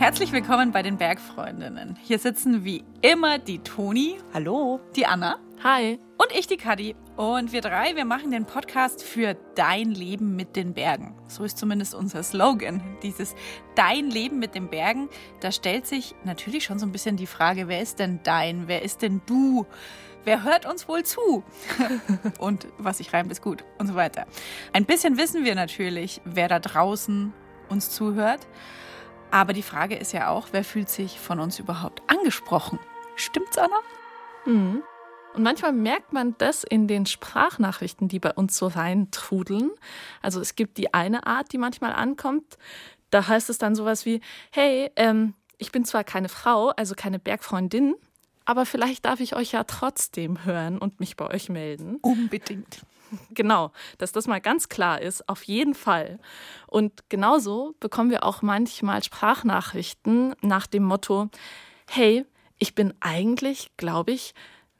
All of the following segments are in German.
Herzlich willkommen bei den Bergfreundinnen. Hier sitzen wie immer die Toni. Hallo. Die Anna. Hi. Und ich, die Kadi. Und wir drei, wir machen den Podcast für dein Leben mit den Bergen. So ist zumindest unser Slogan. Dieses Dein Leben mit den Bergen. Da stellt sich natürlich schon so ein bisschen die Frage, wer ist denn dein? Wer ist denn du? Wer hört uns wohl zu? und was sich reimt, ist gut und so weiter. Ein bisschen wissen wir natürlich, wer da draußen uns zuhört. Aber die Frage ist ja auch, wer fühlt sich von uns überhaupt angesprochen? Stimmt's, Anna? Mhm. Und manchmal merkt man das in den Sprachnachrichten, die bei uns so reintrudeln. Also es gibt die eine Art, die manchmal ankommt. Da heißt es dann sowas wie, hey, ähm, ich bin zwar keine Frau, also keine Bergfreundin, aber vielleicht darf ich euch ja trotzdem hören und mich bei euch melden. Unbedingt. Genau, dass das mal ganz klar ist, auf jeden Fall. Und genauso bekommen wir auch manchmal Sprachnachrichten nach dem Motto, hey, ich bin eigentlich, glaube ich,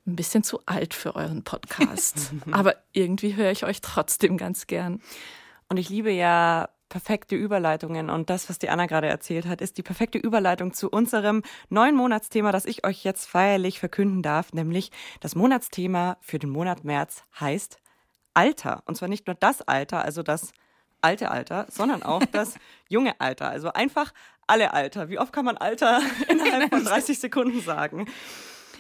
ein bisschen zu alt für euren Podcast. Aber irgendwie höre ich euch trotzdem ganz gern. Und ich liebe ja perfekte Überleitungen. Und das, was die Anna gerade erzählt hat, ist die perfekte Überleitung zu unserem neuen Monatsthema, das ich euch jetzt feierlich verkünden darf, nämlich das Monatsthema für den Monat März heißt Alter. Und zwar nicht nur das Alter, also das alte Alter, sondern auch das junge Alter. Also einfach alle Alter. Wie oft kann man Alter innerhalb von 30 Sekunden sagen?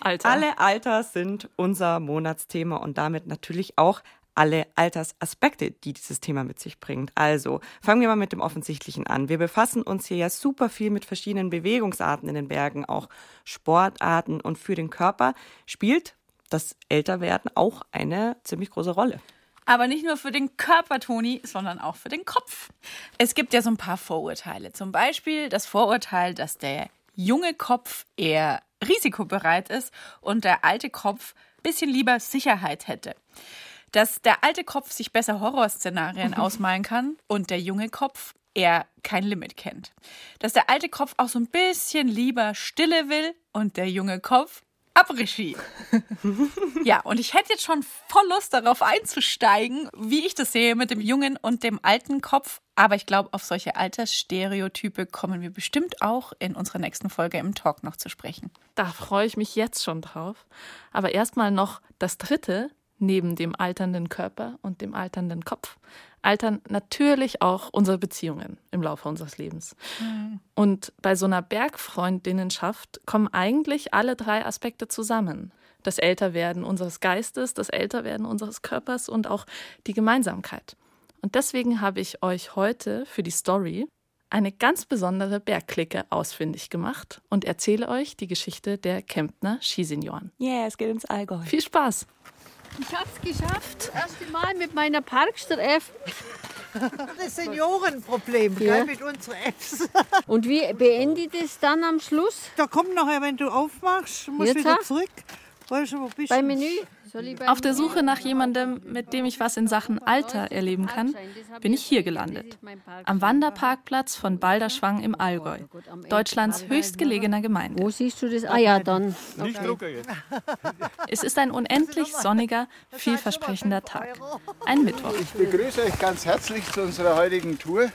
Alter. Alle Alter sind unser Monatsthema und damit natürlich auch alle Altersaspekte, die dieses Thema mit sich bringt. Also fangen wir mal mit dem Offensichtlichen an. Wir befassen uns hier ja super viel mit verschiedenen Bewegungsarten in den Bergen, auch Sportarten und für den Körper spielt das Älterwerden auch eine ziemlich große Rolle. Aber nicht nur für den Körper, Toni, sondern auch für den Kopf. Es gibt ja so ein paar Vorurteile. Zum Beispiel das Vorurteil, dass der junge Kopf eher risikobereit ist und der alte Kopf ein bisschen lieber Sicherheit hätte dass der alte Kopf sich besser Horrorszenarien ausmalen kann und der junge Kopf eher kein Limit kennt. Dass der alte Kopf auch so ein bisschen lieber Stille will und der junge Kopf Abregie. ja, und ich hätte jetzt schon voll Lust darauf einzusteigen, wie ich das sehe mit dem jungen und dem alten Kopf. Aber ich glaube, auf solche Altersstereotype kommen wir bestimmt auch in unserer nächsten Folge im Talk noch zu sprechen. Da freue ich mich jetzt schon drauf. Aber erstmal noch das dritte, neben dem alternden Körper und dem alternden Kopf altern natürlich auch unsere Beziehungen im Laufe unseres Lebens. Mhm. Und bei so einer Bergfreundinnenschaft kommen eigentlich alle drei Aspekte zusammen. Das Älterwerden unseres Geistes, das Älterwerden unseres Körpers und auch die Gemeinsamkeit. Und deswegen habe ich euch heute für die Story eine ganz besondere Bergklicke ausfindig gemacht und erzähle euch die Geschichte der Kemptner Skisenioren. Yeah, es geht ins Allgäu. Viel Spaß! Ich habe es geschafft. Das erste Mal mit meiner Parkster F. Das Seniorenproblem, ja. gell, mit unseren Fs. Und wie beende ich das dann am Schluss? Da kommt nachher, wenn du aufmachst, musst du wieder zurück. Weißt du, wo bist Beim Menü. Auf der Suche nach jemandem, mit dem ich was in Sachen Alter erleben kann, bin ich hier gelandet. Am Wanderparkplatz von Balderschwang im Allgäu, Deutschlands höchstgelegener Gemeinde. Wo siehst du das? Ah ja, dann. Okay. Es ist ein unendlich sonniger, vielversprechender Tag. Ein Mittwoch. Ich begrüße euch ganz herzlich zu unserer heutigen Tour.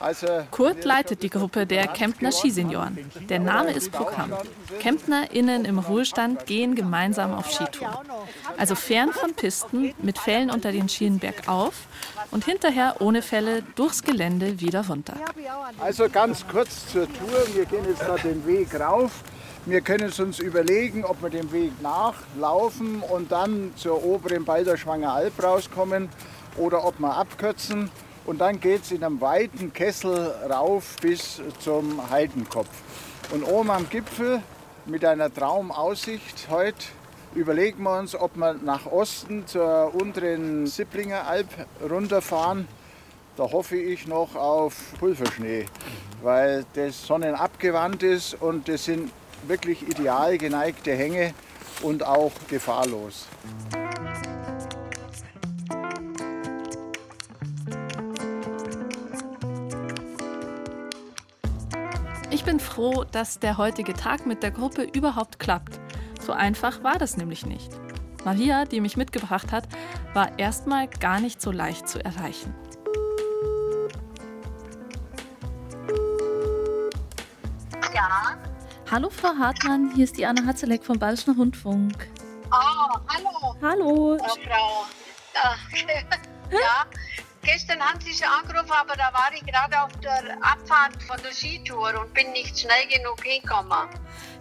Also, Kurt leitet die Gruppe der Kemptner Skisenioren. Der Name ist Programm. KemptnerInnen im Ruhestand gehen gemeinsam auf Skitour. Also fern von Pisten, mit Fällen unter den Skien bergauf und hinterher ohne Fälle durchs Gelände wieder runter. Also ganz kurz zur Tour. Wir gehen jetzt da den Weg rauf. Wir können es uns überlegen, ob wir den Weg nachlaufen und dann zur oberen Balderschwanger Alp rauskommen oder ob wir abkürzen und dann geht es in einem weiten Kessel rauf bis zum Heidenkopf. Und oben am Gipfel mit einer Traumaussicht heute überlegen wir uns, ob wir nach Osten zur unteren Sipplinger Alp runterfahren. Da hoffe ich noch auf Pulverschnee, weil das sonnenabgewandt ist und das sind wirklich ideal geneigte Hänge und auch gefahrlos. Bin froh, dass der heutige Tag mit der Gruppe überhaupt klappt. So einfach war das nämlich nicht. Maria, die mich mitgebracht hat, war erstmal gar nicht so leicht zu erreichen. Ja. Hallo Frau Hartmann, hier ist die Anna Hatzeleck vom Bayerischen Rundfunk. Oh, hallo. Hallo. Oh, Frau. Ja. Gestern haben Sie schon angerufen, aber da war ich gerade auf der Abfahrt von der Skitour und bin nicht schnell genug hingekommen.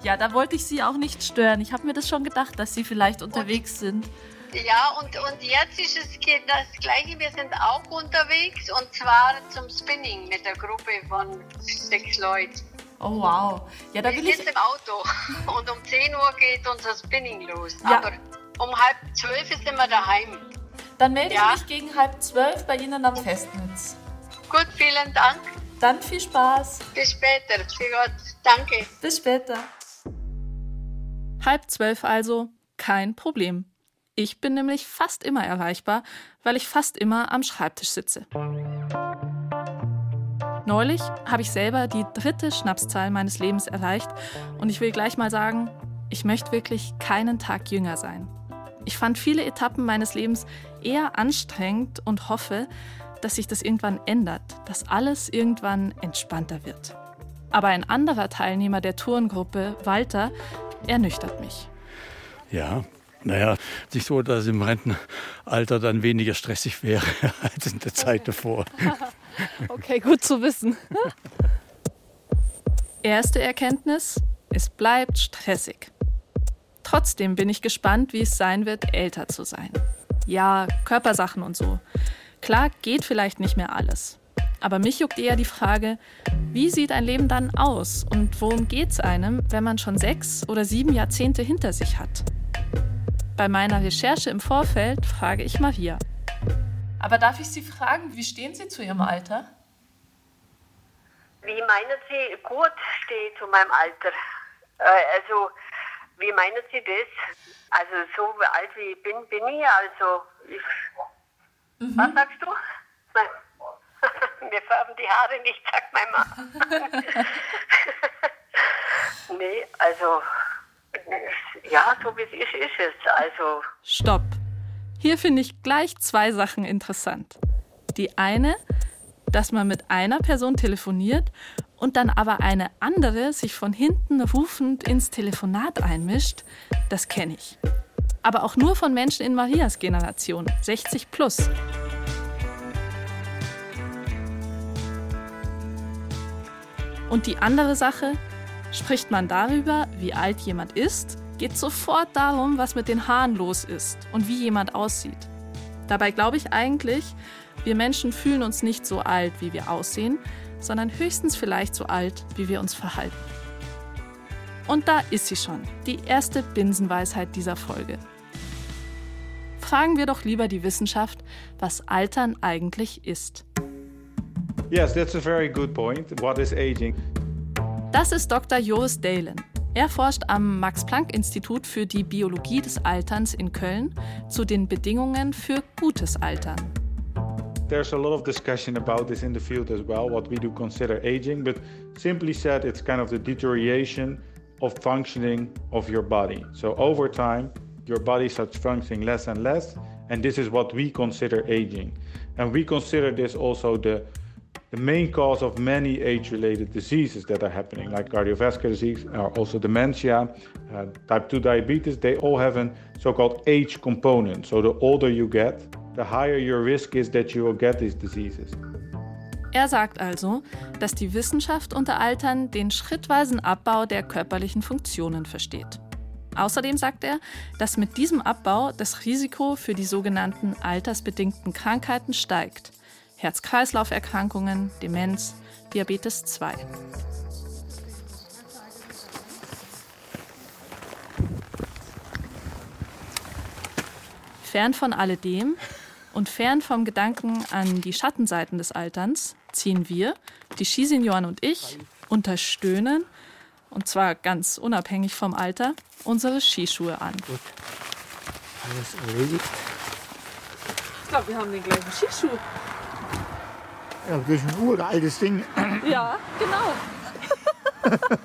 Ja, da wollte ich Sie auch nicht stören. Ich habe mir das schon gedacht, dass Sie vielleicht unterwegs sind. Ja, und, und jetzt ist es das Gleiche. Wir sind auch unterwegs und zwar zum Spinning mit der Gruppe von sechs Leuten. Oh wow. Ja, da wir will ich. sind im Auto und um 10 Uhr geht unser Spinning los. Ja. Aber um halb zwölf sind wir daheim. Dann melde Ja. ich mich gegen halb zwölf bei Ihnen am Festnetz. Gut, vielen Dank. Dann viel Spaß. Bis später. Für Gott. Danke. Bis später. Halb zwölf also, kein Problem. Ich bin nämlich fast immer erreichbar, weil ich fast immer am Schreibtisch sitze. Neulich habe ich selber die dritte Schnapszahl meines Lebens erreicht und ich will gleich mal sagen, ich möchte wirklich keinen Tag jünger sein. Ich fand viele Etappen meines Lebens eher anstrengend und hoffe, dass sich das irgendwann ändert, dass alles irgendwann entspannter wird. Aber ein anderer Teilnehmer der Tourengruppe, Walter, ernüchtert mich. Ja, naja, nicht so, dass im Rentenalter dann weniger stressig wäre als in der Zeit davor. Okay, gut zu wissen. Erste Erkenntnis, es bleibt stressig. Trotzdem bin ich gespannt, wie es sein wird, älter zu sein. Ja, Körpersachen und so. Klar, geht vielleicht nicht mehr alles. Aber mich juckt eher die Frage, wie sieht ein Leben dann aus und worum geht's einem, wenn man schon sechs oder sieben Jahrzehnte hinter sich hat? Bei meiner Recherche im Vorfeld frage ich Maria. Aber darf ich Sie fragen, wie stehen Sie zu Ihrem Alter? Wie meinen Sie, gut stehe ich zu meinem Alter? Äh, also, wie meinen Sie das? Also, so alt wie ich bin, bin ich. Also, ich, was sagst du? Nein. Mir färben die Haare nicht, sagt mein Mann. nee, also, ja, so wie es ist, ist es. Also, Stopp. Hier finde ich gleich zwei Sachen interessant. Die eine, dass man mit einer Person telefoniert und dann aber eine andere sich von hinten rufend ins Telefonat einmischt, das kenne ich. Aber auch nur von Menschen in Marias Generation, 60 plus. Und die andere Sache, spricht man darüber, wie alt jemand ist, geht sofort darum, was mit den Haaren los ist und wie jemand aussieht. Dabei glaube ich eigentlich, wir Menschen fühlen uns nicht so alt, wie wir aussehen, sondern höchstens vielleicht so alt, wie wir uns verhalten. Und da ist sie schon, die erste Binsenweisheit dieser Folge. Fragen wir doch lieber die Wissenschaft, was Altern eigentlich ist. Yes, that's a very good point. What is aging? Das ist Dr. Joris Dalen. Er forscht am Max-Planck-Institut für die Biologie des Alterns in Köln zu den Bedingungen für gutes Altern. There's a lot of discussion about this in the field as well, what we do consider aging, but simply said, it's kind of the deterioration of functioning of your body. So over time, your body starts functioning less and less, and this is what we consider aging. And we consider this also the the main cause of many age-related diseases that are happening, like cardiovascular disease, or also dementia, uh, type 2 diabetes, they all have a so-called age component. So the older you get, the higher your risk is that you will get these diseases. Er sagt also, dass die Wissenschaft unter Altern den schrittweisen Abbau der körperlichen Funktionen versteht. Außerdem sagt er, dass mit diesem Abbau das Risiko für die sogenannten altersbedingten Krankheiten steigt. Herz-Kreislauf-Erkrankungen, Demenz, Diabetes 2. Fern von alledem und fern vom Gedanken an die Schattenseiten des Alterns ziehen wir, die Skisenioren und ich, unter Stöhnen, und zwar ganz unabhängig vom Alter, unsere Skischuhe an. Alles erledigt. Ich glaube, wir haben den gleichen Skischuh. Ja, das ist ein uraltes Ding. Ja, genau.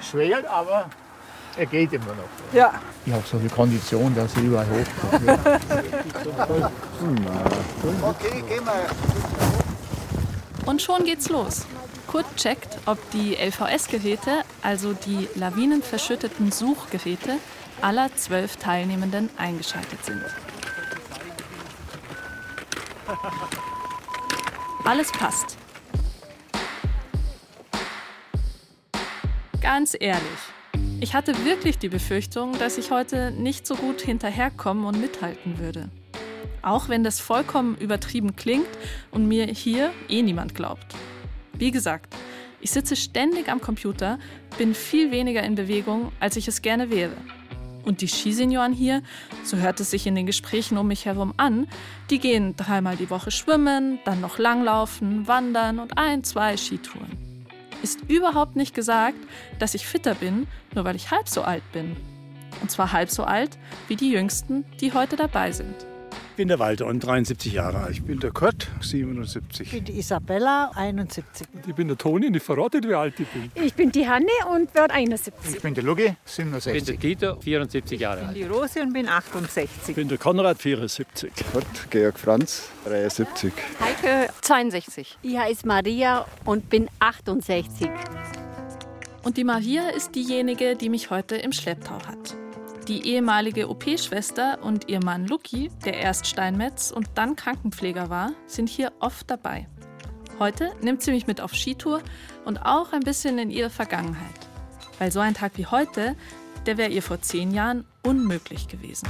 Schwer, aber er geht immer noch. Ja. Ich habe so viel Kondition, dass ich überall hochkomme. Okay, gehen wir. Und schon geht's los. Kurt checkt, ob die LVS-Geräte, also die lawinenverschütteten Suchgeräte, aller zwölf Teilnehmenden eingeschaltet sind. Alles passt. Ganz ehrlich, ich hatte wirklich die Befürchtung, dass ich heute nicht so gut hinterherkommen und mithalten würde. Auch wenn das vollkommen übertrieben klingt und mir hier eh niemand glaubt. Wie gesagt, ich sitze ständig am Computer, bin viel weniger in Bewegung, als ich es gerne wäre. Und die Skisenioren hier, so hört es sich in den Gesprächen um mich herum an, die gehen dreimal die Woche schwimmen, dann noch langlaufen, wandern und ein, zwei Skitouren. Ist überhaupt nicht gesagt, dass ich fitter bin, nur weil ich halb so alt bin. Und zwar halb so alt wie die Jüngsten, die heute dabei sind. Ich bin der Walter und 73 Jahre alt. Ich bin der Kurt, 77. Ich bin die Isabella, 71. Ich bin der Toni und ich verrate nicht, wie alt ich bin. Ich bin die Hanne und werde 71. Ich bin der Lugi, Ich bin 67. der Dieter, 74 Jahre alt. Die Rose und bin 68. Ich bin der Konrad, 74. Kurt, Georg Franz, 73. Heike, 62. Ich heiße Maria und bin 68. Und die Maria ist diejenige, die mich heute im Schlepptau hat. Die ehemalige OP-Schwester und ihr Mann Luki, der erst Steinmetz und dann Krankenpfleger war, sind hier oft dabei. Heute nimmt sie mich mit auf Skitour und auch ein bisschen in ihre Vergangenheit. Weil so ein Tag wie heute, der wäre ihr vor zehn Jahren unmöglich gewesen.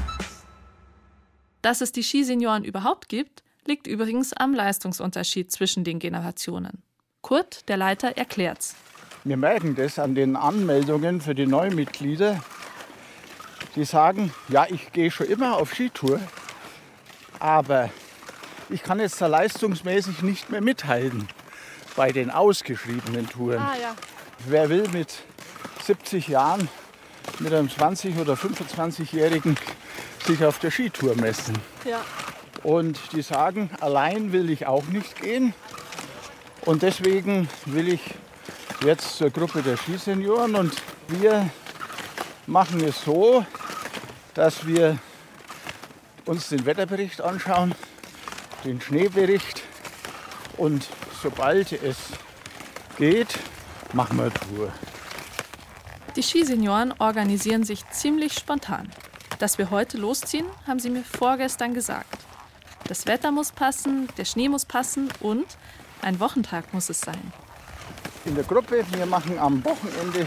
Dass es die Skisenioren überhaupt gibt, liegt übrigens am Leistungsunterschied zwischen den Generationen. Kurt, der Leiter, erklärt's. Wir merken das an den Anmeldungen für die Neumitglieder. Die sagen, ja, ich gehe schon immer auf Skitour, aber ich kann jetzt da leistungsmäßig nicht mehr mithalten bei den ausgeschriebenen Touren. Ah ja. Wer will mit 70 Jahren mit einem 20- oder 25-Jährigen sich auf der Skitour messen? Ja. Und die sagen, allein will ich auch nicht gehen. Und deswegen will ich jetzt zur Gruppe der Skisenioren und wir machen es so, dass wir uns den Wetterbericht anschauen, den Schneebericht und sobald es geht, machen wir Tour. Die Skisenioren organisieren sich ziemlich spontan. Dass wir heute losziehen, haben sie mir vorgestern gesagt. Das Wetter muss passen, der Schnee muss passen und ein Wochentag muss es sein. In der Gruppe, wir machen am Wochenende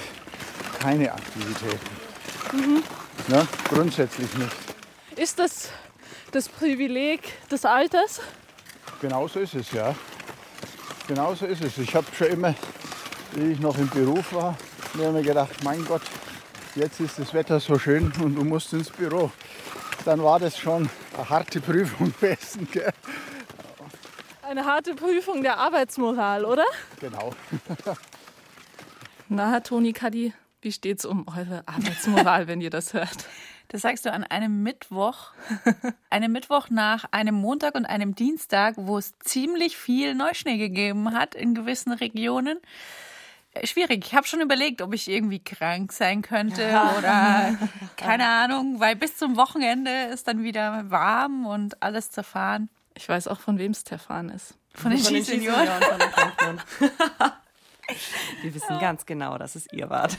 keine Aktivitäten. Mhm. Ja, grundsätzlich nicht. Ist das das Privileg des Alters? Genau so ist es, ja. Genau so ist es. Ich habe schon immer, wie ich noch im Beruf war, mir immer gedacht, mein Gott, jetzt ist das Wetter so schön und du musst ins Büro. Dann war das schon eine harte Prüfung gewesen. Gell? Eine harte Prüfung der Arbeitsmoral, oder? Genau. Na, Herr Toni Kadi, wie steht's um eure Arbeitsmoral, wenn ihr das hört? Das sagst du an einem Mittwoch, einem Mittwoch nach einem Montag und einem Dienstag, wo es ziemlich viel Neuschnee gegeben hat in gewissen Regionen. Äh, Schwierig. Ich habe schon überlegt, ob ich irgendwie krank sein könnte oder keine Ahnung, weil bis zum Wochenende ist dann wieder warm und alles zerfahren. Ich weiß auch, von wem es Stefan ist. Von den Skisenioren. von den Campern. Wir wissen ganz genau, dass es ihr wart.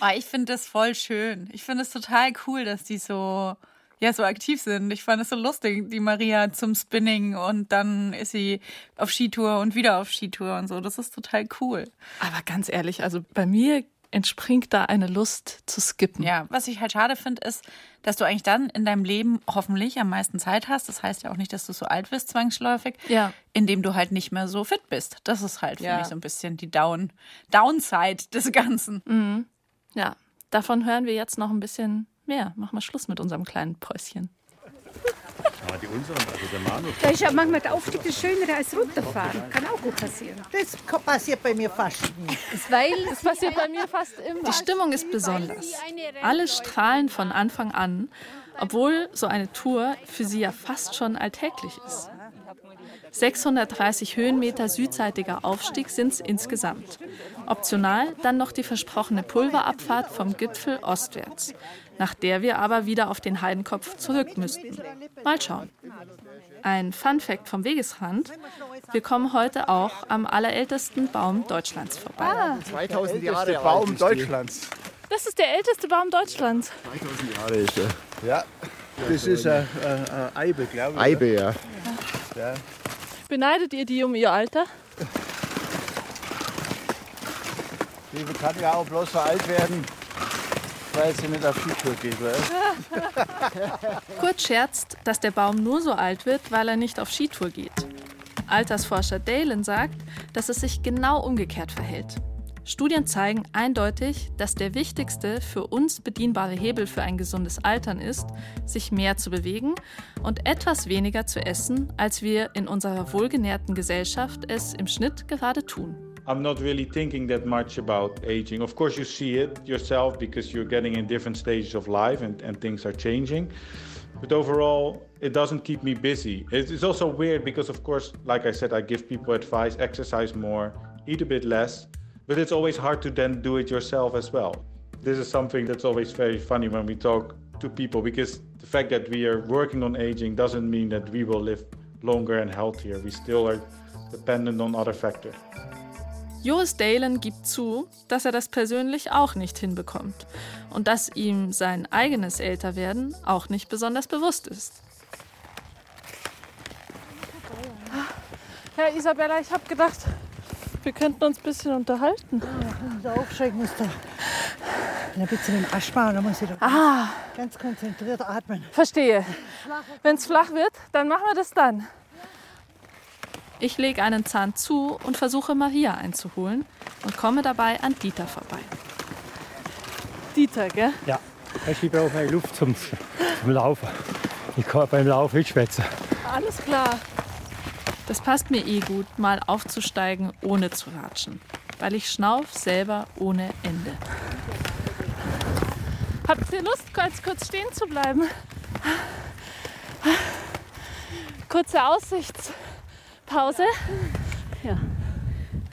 Oh, ich finde das voll schön. Ich finde es total cool, dass die so, ja, so aktiv sind. Ich fand es so lustig, die Maria zum Spinning und dann ist sie auf Skitour und wieder auf Skitour und so. Das ist total cool. Aber ganz ehrlich, also bei mir entspringt da eine Lust zu skippen. Ja, was ich halt schade finde, ist, dass du eigentlich dann in deinem Leben hoffentlich am meisten Zeit hast. Das heißt ja auch nicht, dass du so alt wirst, zwangsläufig, Ja. indem du halt nicht mehr so fit bist. Das ist halt für Ja. mich so ein bisschen die Down Downside des Ganzen. Mhm. Ja, davon hören wir jetzt noch ein bisschen mehr. Machen wir Schluss mit unserem kleinen Päuschen. Ja, die unseren, also der Manu. Da ist ja manchmal der Aufstieg das Schönere als runterfahren. Kann auch gut passieren. Das passiert bei mir fast nie. Weil das passiert bei mir fast immer. Die Stimmung ist besonders. Alle strahlen von Anfang an, obwohl so eine Tour für sie ja fast schon alltäglich ist. 630 Höhenmeter südseitiger Aufstieg sind es insgesamt. Optional dann noch die versprochene Pulverabfahrt vom Gipfel ostwärts, nach der wir aber wieder auf den Heidenkopf zurück müssten. Mal schauen. Ein Fun Fact vom Wegesrand. Wir kommen heute auch am allerältesten Baum Deutschlands vorbei. Ah. 2000 Jahre Baum Deutschlands. Das ist der älteste Baum Deutschlands. 2000 Jahre ist er. Ja. Das ist eine, eine Eibe, glaube ich. Eibe, ja. ja. Beneidet ihr die um ihr Alter? Die kann ja auch bloß so alt werden, weil sie mit auf Skitour geht. Kurt scherzt, dass der Baum nur so alt wird, weil er nicht auf Skitour geht. Altersforscher Dalen sagt, dass es sich genau umgekehrt verhält. Studien zeigen eindeutig, dass der wichtigste für uns bedienbare Hebel für ein gesundes Altern ist, sich mehr zu bewegen und etwas weniger zu essen, als wir in unserer wohlgenährten Gesellschaft es im Schnitt gerade tun. I'm not really thinking that much about aging. Of course, you see it yourself because you're getting in different stages of life and, and things are changing. But overall, it doesn't keep me busy. It's also weird because, of course, like I said, I give people advice exercise more, eat a bit less. But it's always hard to then do it yourself as well. This is something that's always very funny when we talk to people because the fact that we are working on aging doesn't mean that we will live longer and healthier. We still are dependent on other factors. Joris Dalen gibt zu, dass er das persönlich auch nicht hinbekommt und dass ihm sein eigenes Älterwerden auch nicht besonders bewusst ist. Ja, Isabella, ich habe gedacht, wir könnten uns ein bisschen unterhalten. Ja, aufschrecken muss da. Ein bisschen mit Asthma, da muss ich da Ah. ganz konzentriert atmen. Verstehe. Wenn es flach wird, dann machen wir das dann. Ich lege einen Zahn zu und versuche Maria einzuholen und komme dabei an Dieter vorbei. Dieter, gell? Ja, ich brauche mehr Luft zum, zum Laufen. Ich kann beim Laufen nicht schwätzen. Alles klar. Das passt mir eh gut, mal aufzusteigen, ohne zu ratschen. Weil ich schnauf selber ohne Ende. Habt ihr Lust, kurz, kurz stehen zu bleiben? Kurze Aussichtspause. Ja,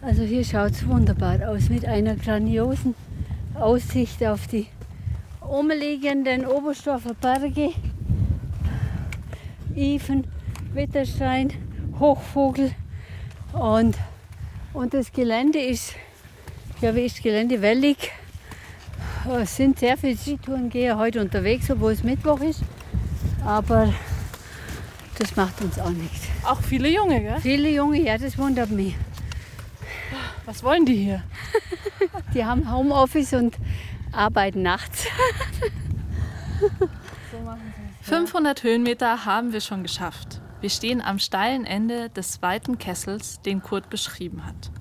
also hier schaut es wunderbar aus mit einer grandiosen Aussicht auf die umliegenden Oberstdorfer Berge, Ifen, Witterstein, Hochvogel und, und das Gelände ist, ja wie ist Gelände, wellig. Es sind sehr viele Skitourengeher heute unterwegs, obwohl es Mittwoch ist, aber das macht uns auch nichts. Auch viele Junge, gell? Viele Junge, ja, das wundert mich. Was wollen die hier? Die haben Homeoffice und arbeiten nachts. 500 Höhenmeter haben wir schon geschafft. Wir stehen am steilen Ende des weiten Kessels, den Kurt beschrieben hat.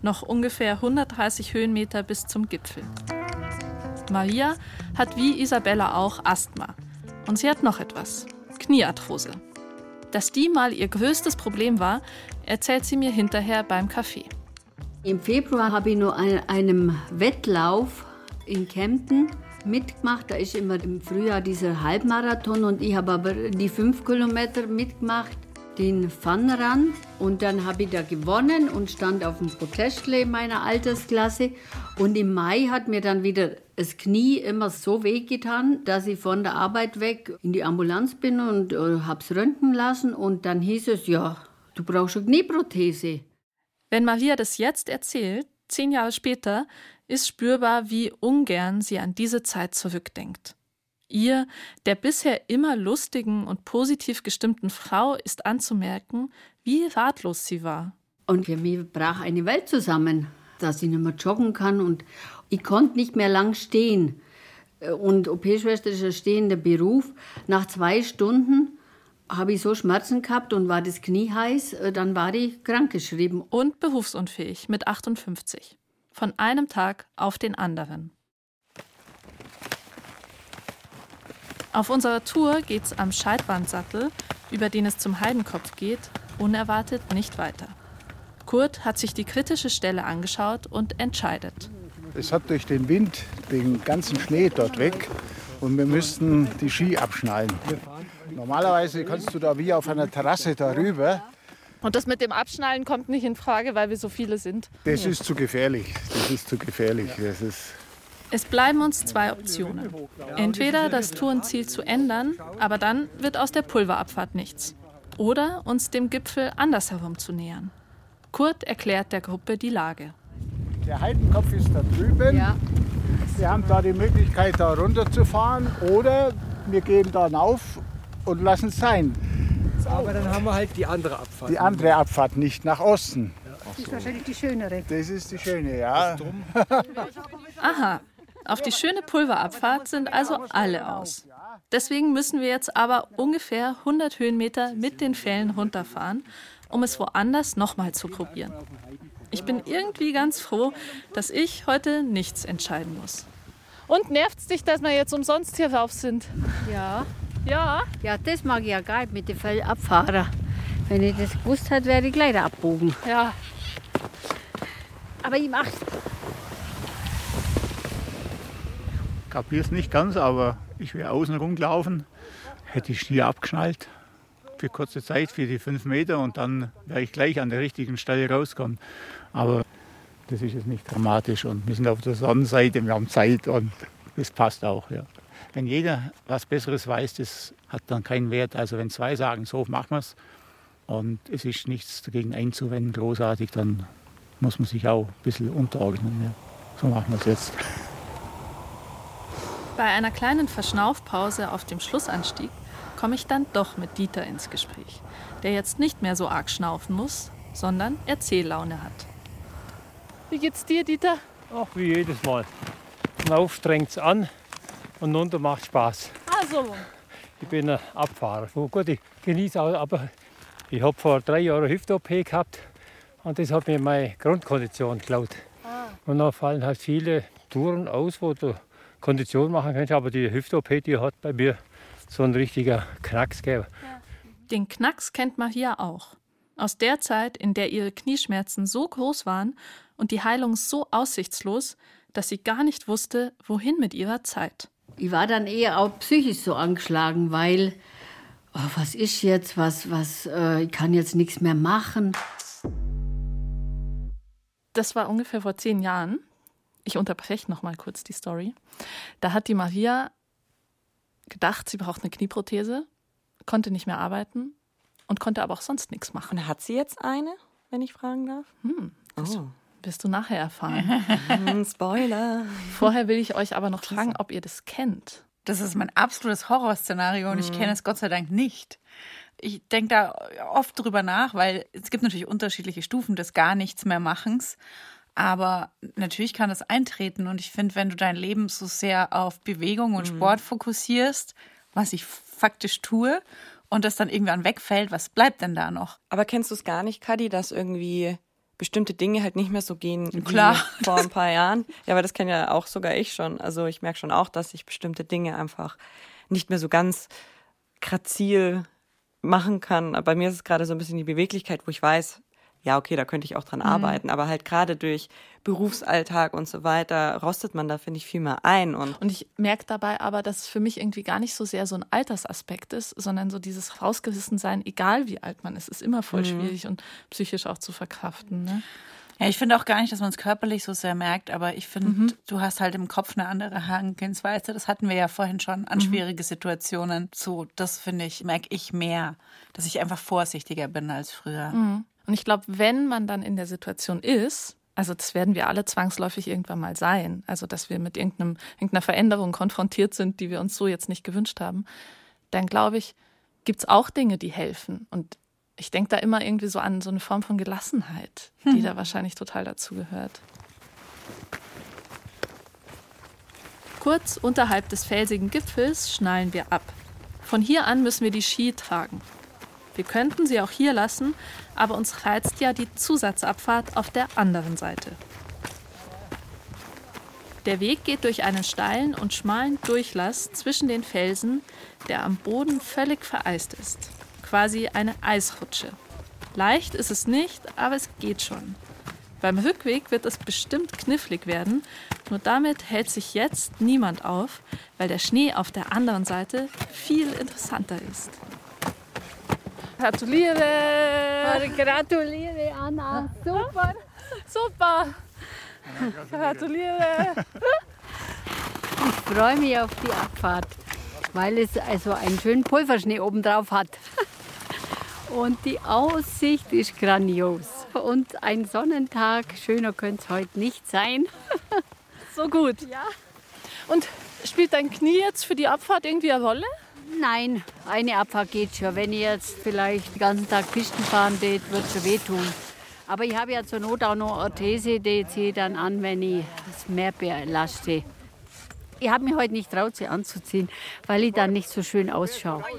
Noch ungefähr 130 Höhenmeter bis zum Gipfel. Maria hat wie Isabella auch Asthma. Und sie hat noch etwas. Kniearthrose. Dass die mal ihr größtes Problem war, erzählt sie mir hinterher beim Kaffee. Im Februar habe ich nur an einem Wettlauf in Kempten mitgemacht. Da ist immer im Frühjahr dieser Halbmarathon und ich habe aber die fünf Kilometer mitgemacht, den Run. Und dann habe ich da gewonnen und stand auf dem Protestle meiner Altersklasse. Und im Mai hat mir dann wieder das Knie immer so wehgetan, dass ich von der Arbeit weg in die Ambulanz bin und äh, habe es röntgen lassen. Und dann hieß es, ja, du brauchst eine Knieprothese. Wenn Maria das jetzt erzählt, zehn Jahre später, ist spürbar, wie ungern sie an diese Zeit zurückdenkt. Ihr, der bisher immer lustigen und positiv gestimmten Frau, ist anzumerken, wie ratlos sie war. Und für mich brach eine Welt zusammen, dass ich nicht mehr joggen kann und ich konnte nicht mehr lang stehen. Und OP-Schwester ist ein stehender Beruf. Nach zwei Stunden habe ich so Schmerzen gehabt und war das Knie heiß, dann war ich krankgeschrieben. Und berufsunfähig mit 58. Von einem Tag auf den anderen. Auf unserer Tour geht's am Scheidwandsattel, über den es zum Heidenkopf geht, unerwartet nicht weiter. Kurt hat sich die kritische Stelle angeschaut und entscheidet. Es hat durch den Wind den ganzen Schnee dort weg und wir müssten die Ski abschnallen. Normalerweise kannst du da wie auf einer Terrasse darüber. Und das mit dem Abschnallen kommt nicht in Frage, weil wir so viele sind. Das ist zu gefährlich. Das ist zu gefährlich. Das ist Es bleiben uns zwei Optionen. Entweder das Tourenziel zu ändern, aber dann wird aus der Pulverabfahrt nichts. Oder uns dem Gipfel andersherum zu nähern. Kurt erklärt der Gruppe die Lage. Der Heidenkopf ist da drüben. Ja. Wir haben da die Möglichkeit, da runterzufahren. Oder wir gehen da rauf und lassen es sein. Aber dann haben wir halt die andere Abfahrt. Die andere Abfahrt nicht nach Osten. Das ist wahrscheinlich die schönere. Das ist die schöne, ja. Aha, auf die schöne Pulverabfahrt sind also alle aus. Deswegen müssen wir jetzt aber ungefähr 100 Höhenmeter mit den Fällen runterfahren, um es woanders nochmal zu probieren. Ich bin irgendwie ganz froh, dass ich heute nichts entscheiden muss. Und nervt's dich, dass wir jetzt umsonst hier rauf sind? Ja. Ja? Ja, das mag ich ja gar nicht mit den Fellabfahrer. Wenn ich das gewusst hätte, wäre ich gleich abbogen. Ja. Aber ich mach's. Kapier's nicht ganz, aber ich wäre außen rumgelaufen, hätte die Ski abgeschnallt für kurze Zeit, für die fünf Meter und dann wäre ich gleich an der richtigen Stelle rausgekommen. Aber das ist jetzt nicht dramatisch und wir sind auf der Sonnenseite, wir haben Zeit und das passt auch. Ja. Wenn jeder was Besseres weiß, das hat dann keinen Wert. Also wenn zwei sagen, so machen wir es und es ist nichts dagegen einzuwenden, großartig, dann muss man sich auch ein bisschen unterordnen. Ja. So machen wir es jetzt. Bei einer kleinen Verschnaufpause auf dem Schlussanstieg komme ich dann doch mit Dieter ins Gespräch, der jetzt nicht mehr so arg schnaufen muss, sondern Erzähllaune hat. Wie geht's dir, Dieter? Ach, wie jedes Mal. Rauf strengt's an und runter macht Spaß. Also, Ich bin ein Abfahrer. Oh, gut, ich genieße auch, aber ich habe vor drei Jahren Hüft-OP gehabt und das hat mir meine Grundkondition geklaut. Und dann fallen halt viele Touren aus, wo du Kondition machen kannst, aber die Hüft-OP, die hat bei mir so ein richtiger Knacks gegeben. Den Knacks kennt Maria auch. Aus der Zeit, in der ihre Knieschmerzen so groß waren und die Heilung so aussichtslos, dass sie gar nicht wusste, wohin mit ihrer Zeit. Ich war dann eher auch psychisch so angeschlagen, weil, oh, was ist jetzt, was, was, äh, ich kann jetzt nichts mehr machen. Das war ungefähr vor zehn Jahren. Ich unterbreche noch mal kurz die Story. Da hat die Maria gedacht, sie braucht eine Knieprothese, konnte nicht mehr arbeiten und konnte aber auch sonst nichts machen. Und hat sie jetzt eine, wenn ich fragen darf? Hm, das Oh. wirst du nachher erfahren. Hm, Spoiler. Vorher will ich euch aber noch fragen, ob ihr das kennt. Das ist mein absolutes Horrorszenario und ich kenne es Gott sei Dank nicht. Ich denke da oft drüber nach, weil es gibt natürlich unterschiedliche Stufen des gar nichts mehr Machens. Aber natürlich kann das eintreten und ich finde, wenn du dein Leben so sehr auf Bewegung und Sport fokussierst, was ich faktisch tue, und das dann irgendwann wegfällt, was bleibt denn da noch? Aber kennst du es gar nicht, Kadi, dass irgendwie bestimmte Dinge halt nicht mehr so gehen wie Klar. vor ein paar Jahren? Ja, aber das kenne ja auch sogar ich schon. Also ich merke schon auch, dass ich bestimmte Dinge einfach nicht mehr so ganz grazil machen kann. Bei mir ist es gerade so ein bisschen die Beweglichkeit, wo ich weiß, ja, okay, da könnte ich auch dran arbeiten. Aber halt gerade durch Berufsalltag und so weiter rostet man da, finde ich, viel mehr ein. Und Und ich merke dabei aber, dass es für mich irgendwie gar nicht so sehr so ein Altersaspekt ist, sondern so dieses Rausgerissensein, egal wie alt man ist, ist immer voll schwierig und psychisch auch zu verkraften. Ne? Ja, ich finde auch gar nicht, dass man es körperlich so sehr merkt, aber ich finde, du hast halt im Kopf eine andere Herangehensweise. Das hatten wir ja vorhin schon an schwierige Situationen. So, das finde ich, merke ich mehr, dass ich einfach vorsichtiger bin als früher. Und ich glaube, wenn man dann in der Situation ist, also das werden wir alle zwangsläufig irgendwann mal sein, also dass wir mit irgendeinem, irgendeiner Veränderung konfrontiert sind, die wir uns so jetzt nicht gewünscht haben, dann glaube ich, gibt es auch Dinge, die helfen. Und ich denke da immer irgendwie so an so eine Form von Gelassenheit, die da wahrscheinlich total dazu gehört. Kurz unterhalb des felsigen Gipfels schnallen wir ab. Von hier an müssen wir die Ski tragen. Wir könnten sie auch hier lassen, aber uns reizt ja die Zusatzabfahrt auf der anderen Seite. Der Weg geht durch einen steilen und schmalen Durchlass zwischen den Felsen, der am Boden völlig vereist ist. Quasi eine Eisrutsche. Leicht ist es nicht, aber es geht schon. Beim Rückweg wird es bestimmt knifflig werden, nur damit hält sich jetzt niemand auf, weil der Schnee auf der anderen Seite viel interessanter ist. Gratuliere! Gratuliere, Anna. Super. Super! Gratuliere! Ich freue mich auf die Abfahrt, weil es also einen schönen Pulverschnee obendrauf hat. Und die Aussicht ist grandios. Und ein Sonnentag, schöner könnte es heute nicht sein. so gut. Ja. Und spielt dein Knie jetzt für die Abfahrt irgendwie eine Rolle? Nein, eine Abfahrt geht schon. Wenn ich jetzt vielleicht den ganzen Tag Pisten fahren tät, wird es schon wehtun. Aber ich habe ja zur Not auch noch Orthese, die ziehe ich dann an, wenn ich das mehr belaste. Ich habe mich heute nicht traut, sie anzuziehen, weil ich dann nicht so schön ausschaue.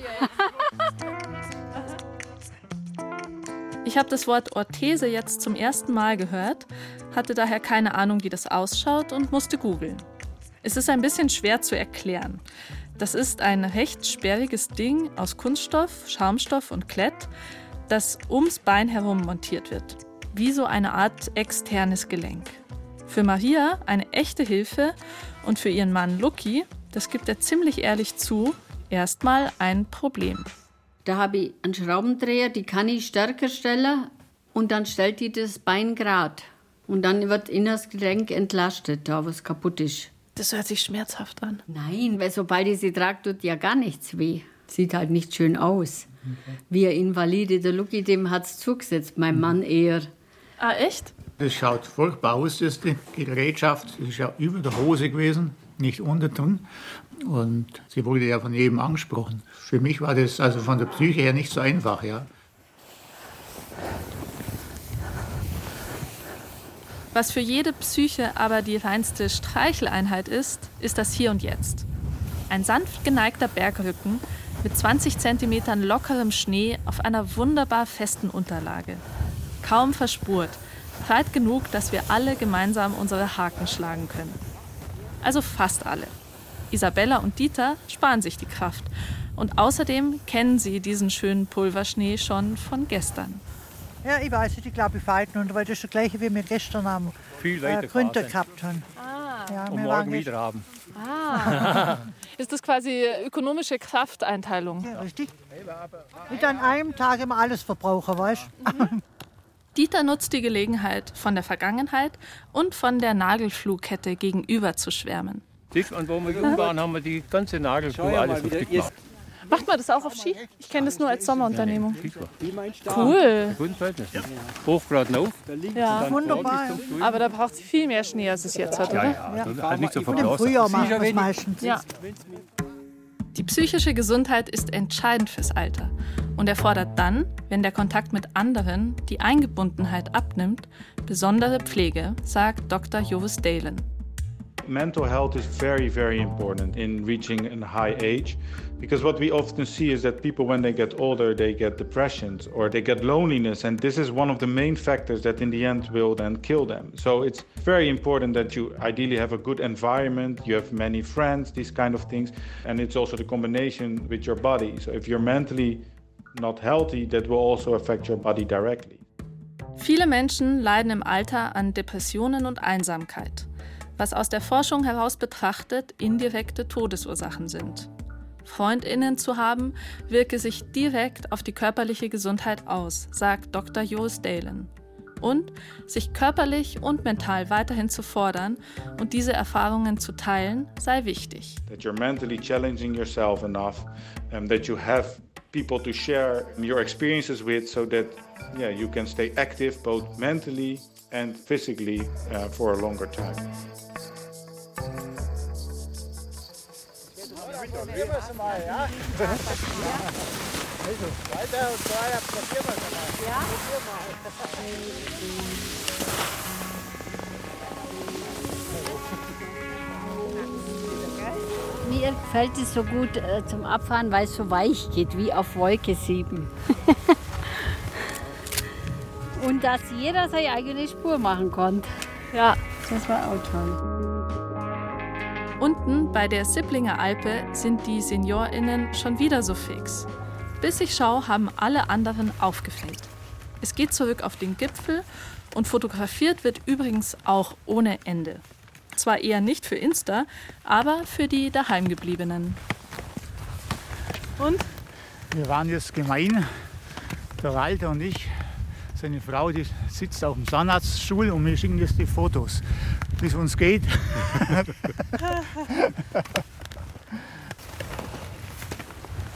Ich habe das Wort Orthese jetzt zum ersten Mal gehört, hatte daher keine Ahnung, wie das ausschaut und musste googeln. Es ist ein bisschen schwer zu erklären. Das ist ein recht sperriges Ding aus Kunststoff, Schaumstoff und Klett, das ums Bein herum montiert wird. Wie so eine Art externes Gelenk. Für Maria eine echte Hilfe und für ihren Mann Lucky, das gibt er ziemlich ehrlich zu, erstmal ein Problem. Da habe ich einen Schraubendreher, die kann ich stärker stellen und dann stellt die das Bein grad. Und dann wird inneres Gelenk entlastet, da was kaputt ist. Das hört sich schmerzhaft an. Nein, weil sobald ich sie trage, tut ja gar nichts weh. Sieht halt nicht schön aus. Wie ein Invalide, der Lucky, dem hat es zugesetzt, mein Mann eher. Ah, echt? Das schaut furchtbar aus, das die Gerätschaft. Das ist ja über der Hose gewesen, nicht unter drin. Und sie wurde ja von jedem angesprochen. Für mich war das also von der Psyche her nicht so einfach, ja. Was für jede Psyche aber die reinste Streicheleinheit ist, ist das Hier und Jetzt. Ein sanft geneigter Bergrücken mit 20 cm lockerem Schnee auf einer wunderbar festen Unterlage. Kaum verspurt, breit genug, dass wir alle gemeinsam unsere Haken schlagen können. Also fast alle. Isabella und Dieter sparen sich die Kraft. Und außerdem kennen sie diesen schönen Pulverschnee schon von gestern. Ja, ich weiß nicht, ich glaube, ich fahre nur, weil das ist das gleiche, wie wir gestern am Viel äh, weiter Gründe fahren. gehabt haben. Ah. Ja, Und morgen wieder haben. Ah. ist das quasi ökonomische Krafteinteilung? Ja, richtig. Mit an einem Tag immer alles verbrauchen, weißt du? Dieter nutzt die Gelegenheit, von der Vergangenheit und von der Nagelflugkette gegenüber zu schwärmen. Und wo wir waren, haben wir die ganze Nagelkuh alles gemacht. Macht man das auch auf Ski? Ich kenne das nur als Sommerunternehmung. Cool. Hochgraden auf. Ja, Wunderbar. aber da braucht es viel mehr Schnee, als es jetzt hat, Ja, oder? ja, also halt nicht so Und im. Frühjahr machen wir es meistens. Ja. Die psychische Gesundheit ist entscheidend fürs Alter und erfordert dann, wenn der Kontakt mit anderen die Eingebundenheit abnimmt, besondere Pflege, sagt Dr. Jovis Dalen. Mental health is very very important in reaching a high age because what we often see is that people when they get older they get depressions or they get loneliness and this is one of the main factors that in the end will then kill them. So it's very important that you ideally have a good environment you have many friends these kind of things and it's also the combination with your body. So if you're mentally not healthy that will also affect your body directly. Viele Menschen leiden im Alter an Depressionen und Einsamkeit, was aus der Forschung heraus betrachtet indirekte Todesursachen sind. Freundinnen zu haben, wirke sich direkt auf die körperliche Gesundheit aus, sagt Dr. Joris Dalen. Und sich körperlich und mental weiterhin zu fordern und diese Erfahrungen zu teilen, sei wichtig. that you're mentally challenging yourself enough and that you have people to share your experiences with so that yeah you can stay active both mentally and physically uh, for a longer time Mir gefällt es so gut äh, zum Abfahren, weil es so weich geht, wie auf Wolke 7. Und dass jeder seine eigene Spur machen konnte. Ja, Das war auch toll. Unten bei der Sipplinger Alpe sind die SeniorInnen schon wieder so fix. Bis ich schaue, haben alle anderen aufgefällt. Es geht zurück auf den Gipfel und fotografiert wird übrigens auch ohne Ende. Zwar eher nicht für Insta, aber für die Daheimgebliebenen. Und? Wir waren jetzt gemein, der Walter und ich. Seine Frau, die sitzt auf dem Zahnarztstuhl und wir schicken jetzt die Fotos, wie es uns geht.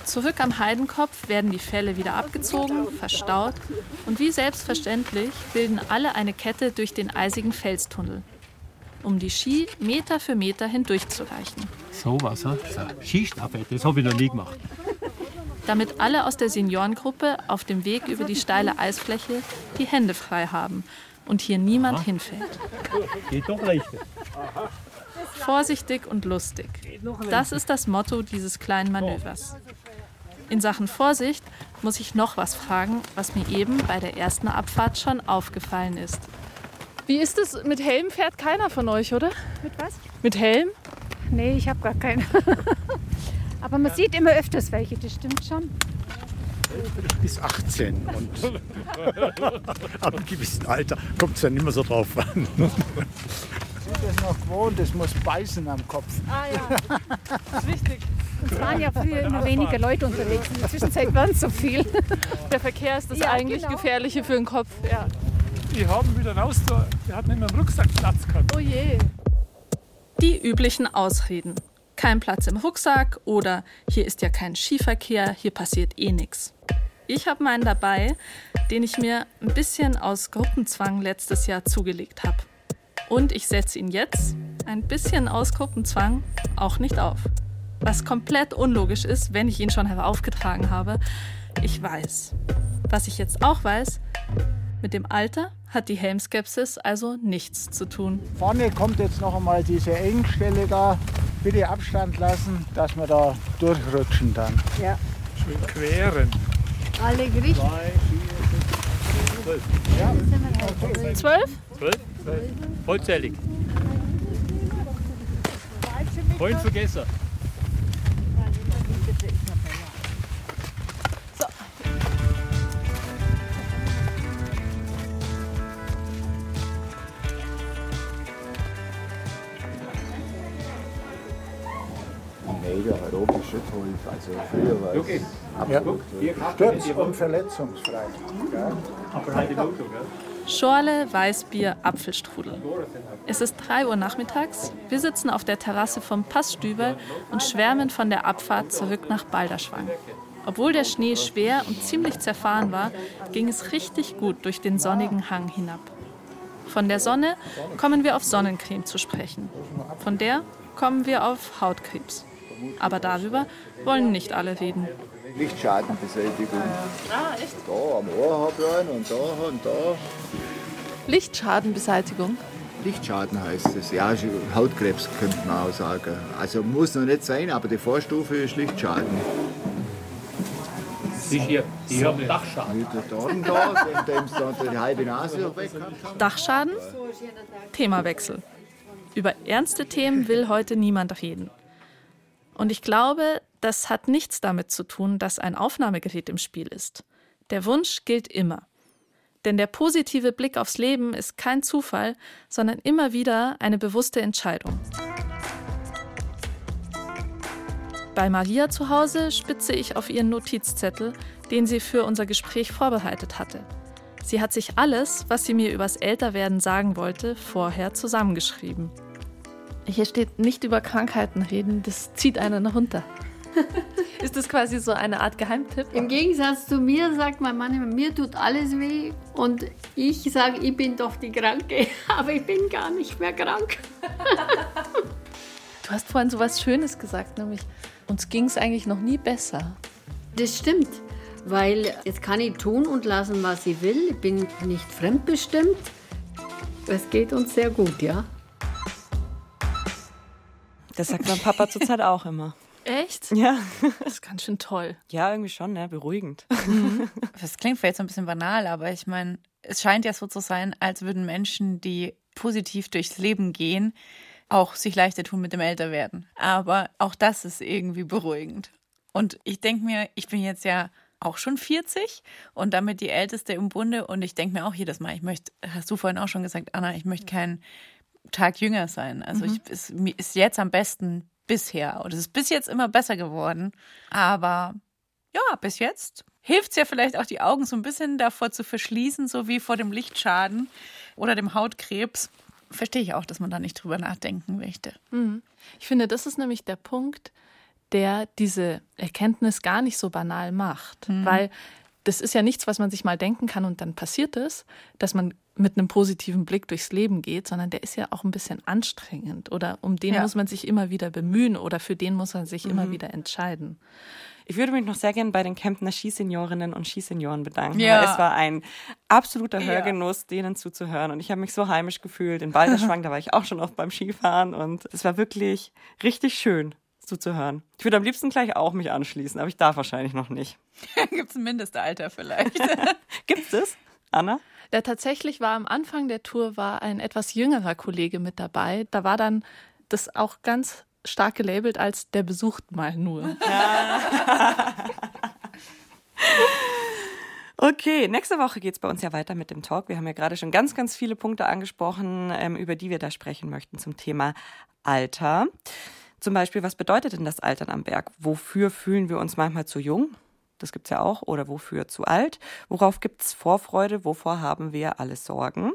Zurück am Heidenkopf werden die Felle wieder abgezogen, verstaut und wie selbstverständlich bilden alle eine Kette durch den eisigen Felstunnel, um die Ski Meter für Meter hindurchzureichen. So was, so Skistaffel, das habe ich noch nie gemacht. Damit alle aus der Seniorengruppe auf dem Weg über die steile Eisfläche die Hände frei haben und hier niemand Aha. hinfällt. Geht doch leichter. Vorsichtig und lustig. Das ist das Motto dieses kleinen Manövers. In Sachen Vorsicht muss ich noch was fragen, was mir eben bei der ersten Abfahrt schon aufgefallen ist. Wie ist es? Mit Helm fährt keiner von euch, oder? Mit was? Mit Helm? Nee, ich habe gar keinen. Aber man sieht immer öfters welche, das stimmt schon. Bis 18 und ab einem gewissen Alter kommt es dann immer so drauf an. Das noch gewohnt, das muss beißen am Kopf. Ah ja, das ist wichtig. Es waren ja früher immer weniger Leute unterwegs. In der Zwischenzeit waren es so viel. Der Verkehr ist das Ja, eigentlich genau. Gefährliche für den Kopf. Ja. Die haben wieder raus, wir hatten immer im Rucksack Platz gehabt. Oh je. Die üblichen Ausreden. Kein Platz im Rucksack oder hier ist ja kein Skiverkehr, hier passiert eh nichts. Ich habe meinen dabei, den ich mir ein bisschen aus Gruppenzwang letztes Jahr zugelegt habe. Und ich setze ihn jetzt, ein bisschen aus Gruppenzwang, auch nicht auf. Was komplett unlogisch ist, wenn ich ihn schon heraufgetragen habe. Ich weiß. Was ich jetzt auch weiß, mit dem Alter hat die Helmskepsis also nichts zu tun. Vorne kommt jetzt noch einmal diese Engstelle da. Bitte Abstand lassen, dass wir da durchrutschen dann. Ja. Schön queren. Alle gerichtet. Ja. Zwölf? Zwölf? Vollzählig. Vorhin vergessen. Oben schon geholt. Also früher war es Ja. abgedruckt. Sturz- und verletzungsfrei. Ja. Aber halt im Auto, gell? Schorle, Weißbier, Apfelstrudel. Es ist 3 Uhr nachmittags. Wir sitzen auf der Terrasse vom Passstübel und schwärmen von der Abfahrt zurück nach Balderschwang. Obwohl der Schnee schwer und ziemlich zerfahren war, ging es richtig gut durch den sonnigen Hang hinab. Von der Sonne kommen wir auf Sonnencreme zu sprechen. Von der kommen wir auf Hautkrebs. Aber darüber wollen nicht alle reden. Lichtschadenbeseitigung. Ah, echt? Da am Ohr habe ich einen und da und da. Lichtschadenbeseitigung. Lichtschaden heißt es. Ja, Hautkrebs könnte man auch sagen. Also muss noch nicht sein, aber die Vorstufe ist Lichtschaden. Ich, hier, ich habe Dachschaden. Mit der Dorn da, dem sie dann die halbe Nase weg haben. Dachschaden? Themawechsel. Über ernste Themen will heute niemand reden. Und ich glaube, das hat nichts damit zu tun, dass ein Aufnahmegerät im Spiel ist. Der Wunsch gilt immer. Denn der positive Blick aufs Leben ist kein Zufall, sondern immer wieder eine bewusste Entscheidung. Bei Maria zu Hause spitze ich auf ihren Notizzettel, den sie für unser Gespräch vorbereitet hatte. Sie hat sich alles, was sie mir übers Älterwerden sagen wollte, vorher zusammengeschrieben. Hier steht nicht über Krankheiten reden, das zieht einen runter. Ist das quasi so eine Art Geheimtipp? Im Gegensatz zu mir sagt mein Mann immer, mir tut alles weh und ich sage, ich bin doch die Kranke, aber ich bin gar nicht mehr krank. Du hast vorhin so was Schönes gesagt, nämlich uns ging es eigentlich noch nie besser. Das stimmt, weil jetzt kann ich tun und lassen, was ich will. Ich bin nicht fremdbestimmt. Es geht uns sehr gut, ja. Das sagt mein Papa zurzeit auch immer. Echt? Ja. Das ist ganz schön toll. Ja, irgendwie schon, ne? Beruhigend. Das klingt vielleicht so ein bisschen banal, aber ich meine, es scheint ja so zu sein, als würden Menschen, die positiv durchs Leben gehen, auch sich leichter tun mit dem Älterwerden. Aber auch das ist irgendwie beruhigend. Und ich denke mir, ich bin jetzt ja auch schon 40 und damit die Älteste im Bunde. Und ich denke mir auch jedes Mal, ich möchte, hast du vorhin auch schon gesagt, Anna, ich möchte keinen Tag jünger sein. Also Mhm. ich, es ist jetzt am besten bisher. Und es ist bis jetzt immer besser geworden. Aber ja, bis jetzt hilft es ja vielleicht auch, die Augen so ein bisschen davor zu verschließen, so wie vor dem Lichtschaden oder dem Hautkrebs. Verstehe ich auch, dass man da nicht drüber nachdenken möchte. Mhm. Ich finde, das ist nämlich der Punkt, der diese Erkenntnis gar nicht so banal macht. Mhm. Weil das ist ja nichts, was man sich mal denken kann und dann passiert es, dass man mit einem positiven Blick durchs Leben geht, sondern der ist ja auch ein bisschen anstrengend oder um den Ja. muss man sich immer wieder bemühen oder für den muss man sich immer Mhm. wieder entscheiden. Ich würde mich noch sehr gerne bei den Kemptner Skiseniorinnen und Skisenioren bedanken. Ja. Es war ein absoluter Ja. Hörgenuss, denen zuzuhören. Und ich habe mich so heimisch gefühlt. In Balderschwang, da war ich auch schon oft beim Skifahren. Und es war wirklich richtig schön zuzuhören. Ich würde am liebsten gleich auch mich anschließen, aber ich darf wahrscheinlich noch nicht. Gibt es ein Mindestalter vielleicht? Gibt's das, Anna? Ja, tatsächlich war am Anfang der Tour war ein etwas jüngerer Kollege mit dabei. Da war dann das auch ganz stark gelabelt als der besucht mal nur. Okay, nächste Woche geht's bei uns ja weiter mit dem Talk. Wir haben ja gerade schon ganz, ganz viele Punkte angesprochen, ähm, über die wir da sprechen möchten zum Thema Alter. Zum Beispiel, was bedeutet denn das Altern am Berg? Wofür fühlen wir uns manchmal zu jung? Das gibt's ja auch. Oder wofür zu alt? Worauf gibt's Vorfreude? Wovor haben wir alle Sorgen?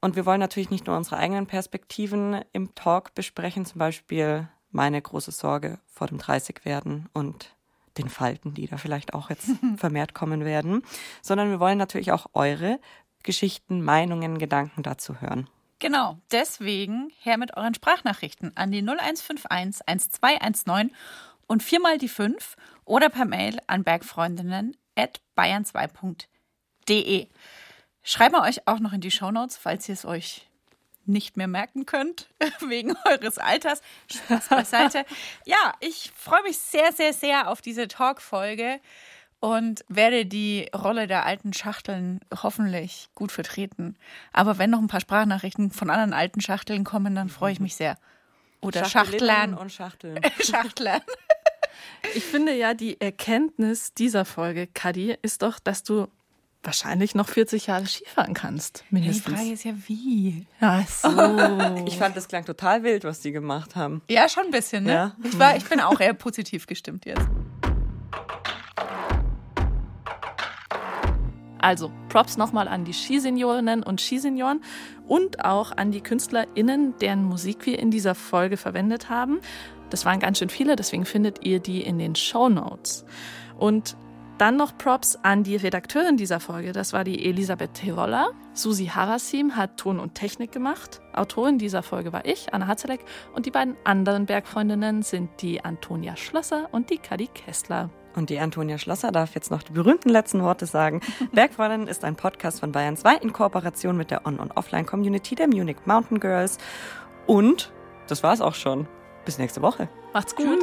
Und wir wollen natürlich nicht nur unsere eigenen Perspektiven im Talk besprechen, zum Beispiel meine große Sorge vor dem 30 werden und den Falten, die da vielleicht auch jetzt vermehrt kommen werden, sondern wir wollen natürlich auch eure Geschichten, Meinungen, Gedanken dazu hören. Genau, deswegen her mit euren Sprachnachrichten an die 0151 1219 und viermal die 5 oder per Mail an bergfreundinnen at bayern2.de. Schreiben wir euch auch noch in die Shownotes, falls ihr es euch nicht mehr merken könnt, wegen eures Alters. Spaß beiseite. Ja, ich freue mich sehr, sehr, sehr auf diese Talk-Folge und werde die Rolle der alten Schachteln hoffentlich gut vertreten. Aber wenn noch ein paar Sprachnachrichten von anderen alten Schachteln kommen, dann freue ich mich sehr. Oder Schachtlern. und Schachteln. Schachtlern. Ich finde ja, die Erkenntnis dieser Folge, Kadi, ist doch, dass du wahrscheinlich noch 40 Jahre Skifahren kannst. Die Mindestens. Frage ist ja, wie? Ach so. Ich fand, das klang total wild, was die gemacht haben. Ja, schon ein bisschen, ne? Ja. Ich, war, ich bin auch eher positiv gestimmt jetzt. Also, Props nochmal an die Skiseniorinnen und Skisenioren und auch an die KünstlerInnen, deren Musik wir in dieser Folge verwendet haben. Das waren ganz schön viele, deswegen findet ihr die in den Show Notes. Und dann noch Props an die Redakteurin dieser Folge, das war die Elisabeth Tiroller. Susi Harasim hat Ton und Technik gemacht. Autorin dieser Folge war ich, Anna Hatzeleck, und die beiden anderen Bergfreundinnen sind die Antonia Schlosser und die Kadi Kessler. Und die Antonia Schlosser darf jetzt noch die berühmten letzten Worte sagen. Bergfreundinnen ist ein Podcast von Bayern 2 in Kooperation mit der On- und Offline-Community der Munich Mountain Girls. Und das war's auch schon. Bis nächste Woche. Macht's gut.